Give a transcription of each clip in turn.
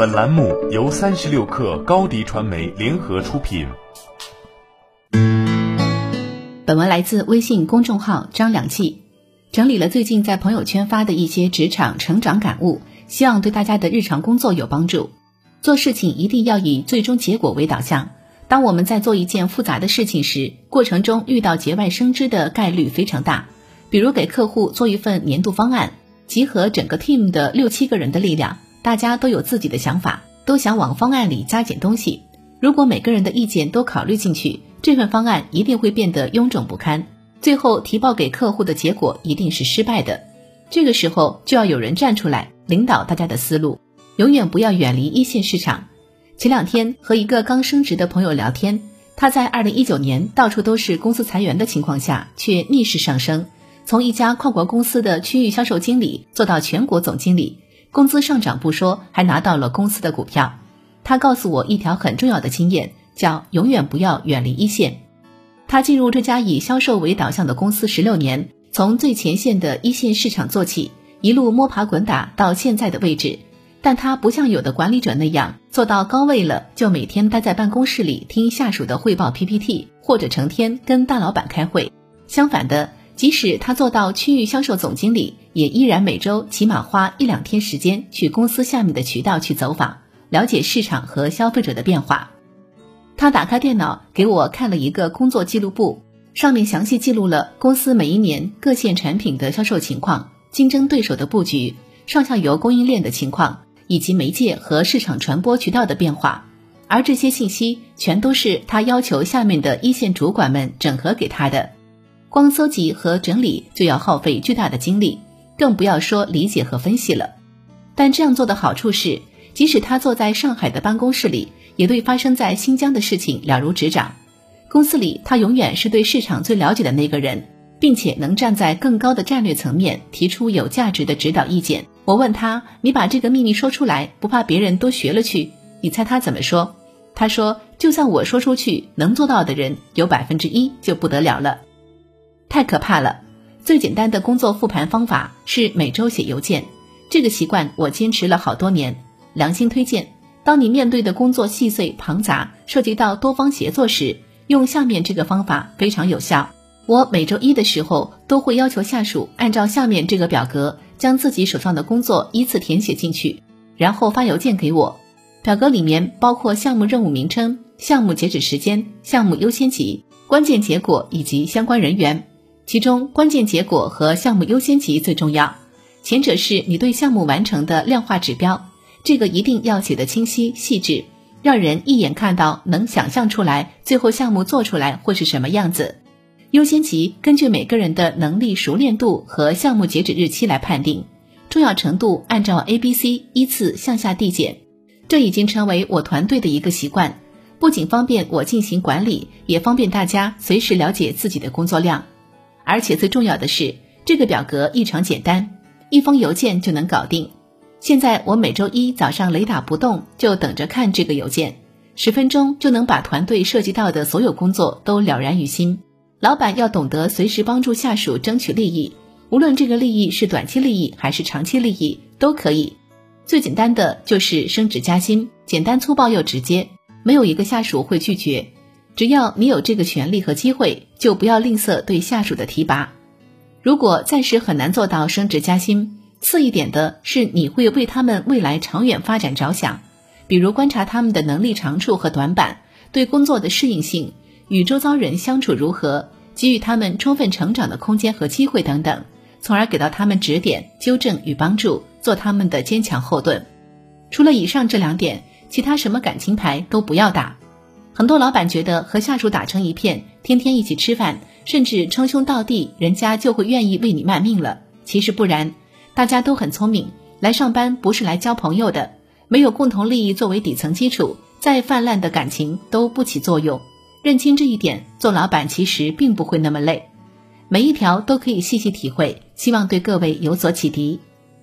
本栏目由三十六氪高低传媒联合出品。本文来自微信公众号张良记，整理了最近在朋友圈发的一些职场成长感悟，希望对大家的日常工作有帮助。做事情一定要以最终结果为导向。当我们在做一件复杂的事情时，过程中遇到节外生枝的概率非常大。比如给客户做一份年度方案，集合整个 team 的六七个人的力量，大家都有自己的想法，都想往方案里加减东西。如果每个人的意见都考虑进去，这份方案一定会变得臃肿不堪，最后提报给客户的结果一定是失败的。这个时候就要有人站出来领导大家的思路，永远不要远离一线市场。前两天和一个刚升职的朋友聊天，他在二零一九年到处都是公司裁员的情况下，却逆势上升。从一家跨国公司的区域销售经理做到全国总经理，工资上涨不说，还拿到了公司的股票。他告诉我一条很重要的经验，叫永远不要远离一线。他进入这家以销售为导向的公司十六年，从最前线的一线市场做起，一路摸爬滚打到现在的位置。但他不像有的管理者那样做到高位了，就每天待在办公室里听下属的汇报 PPT，或者成天跟大老板开会。相反的。即使他做到区域销售总经理，也依然每周起码花一两天时间去公司下面的渠道去走访，了解市场和消费者的变化。他打开电脑给我看了一个工作记录簿，上面详细记录了公司每一年各线产品的销售情况、竞争对手的布局、上下游供应链的情况，以及媒介和市场传播渠道的变化。而这些信息全都是他要求下面的一线主管们整合给他的。光搜集和整理就要耗费巨大的精力，更不要说理解和分析了。但这样做的好处是，即使他坐在上海的办公室里，也对发生在新疆的事情了如指掌。公司里，他永远是对市场最了解的那个人，并且能站在更高的战略层面提出有价值的指导意见。我问他：“你把这个秘密说出来，不怕别人都学了去？”你猜他怎么说？他说：“就算我说出去，能做到的人有百分之一就不得了了。”太可怕了！最简单的工作复盘方法是每周写邮件，这个习惯我坚持了好多年。良心推荐：当你面对的工作细碎庞杂，涉及到多方协作时，用下面这个方法非常有效。我每周一的时候都会要求下属按照下面这个表格，将自己手上的工作依次填写进去，然后发邮件给我。表格里面包括项目任务名称、项目截止时间、项目优先级、关键结果以及相关人员。其中关键结果和项目优先级最重要，前者是你对项目完成的量化指标，这个一定要写得清晰细致，让人一眼看到能想象出来最后项目做出来会是什么样子。优先级根据每个人的能力熟练度和项目截止日期来判定，重要程度按照 A、B、C 依次向下递减，这已经成为我团队的一个习惯，不仅方便我进行管理，也方便大家随时了解自己的工作量。而且最重要的是，这个表格异常简单，一封邮件就能搞定。现在我每周一早上雷打不动就等着看这个邮件，十分钟就能把团队涉及到的所有工作都了然于心。老板要懂得随时帮助下属争取利益，无论这个利益是短期利益还是长期利益都可以。最简单的就是升职加薪，简单粗暴又直接，没有一个下属会拒绝。只要你有这个权利和机会，就不要吝啬对下属的提拔。如果暂时很难做到升职加薪，次一点的是你会为他们未来长远发展着想，比如观察他们的能力长处和短板，对工作的适应性，与周遭人相处如何，给予他们充分成长的空间和机会等等，从而给到他们指点、纠正与帮助，做他们的坚强后盾。除了以上这两点，其他什么感情牌都不要打。很多老板觉得和下属打成一片，天天一起吃饭，甚至称兄道弟，人家就会愿意为你卖命了。其实不然，大家都很聪明，来上班不是来交朋友的。没有共同利益作为底层基础，再泛滥的感情都不起作用。认清这一点，做老板其实并不会那么累。每一条都可以细细体会，希望对各位有所启迪。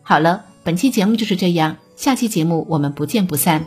好了，本期节目就是这样，下期节目我们不见不散。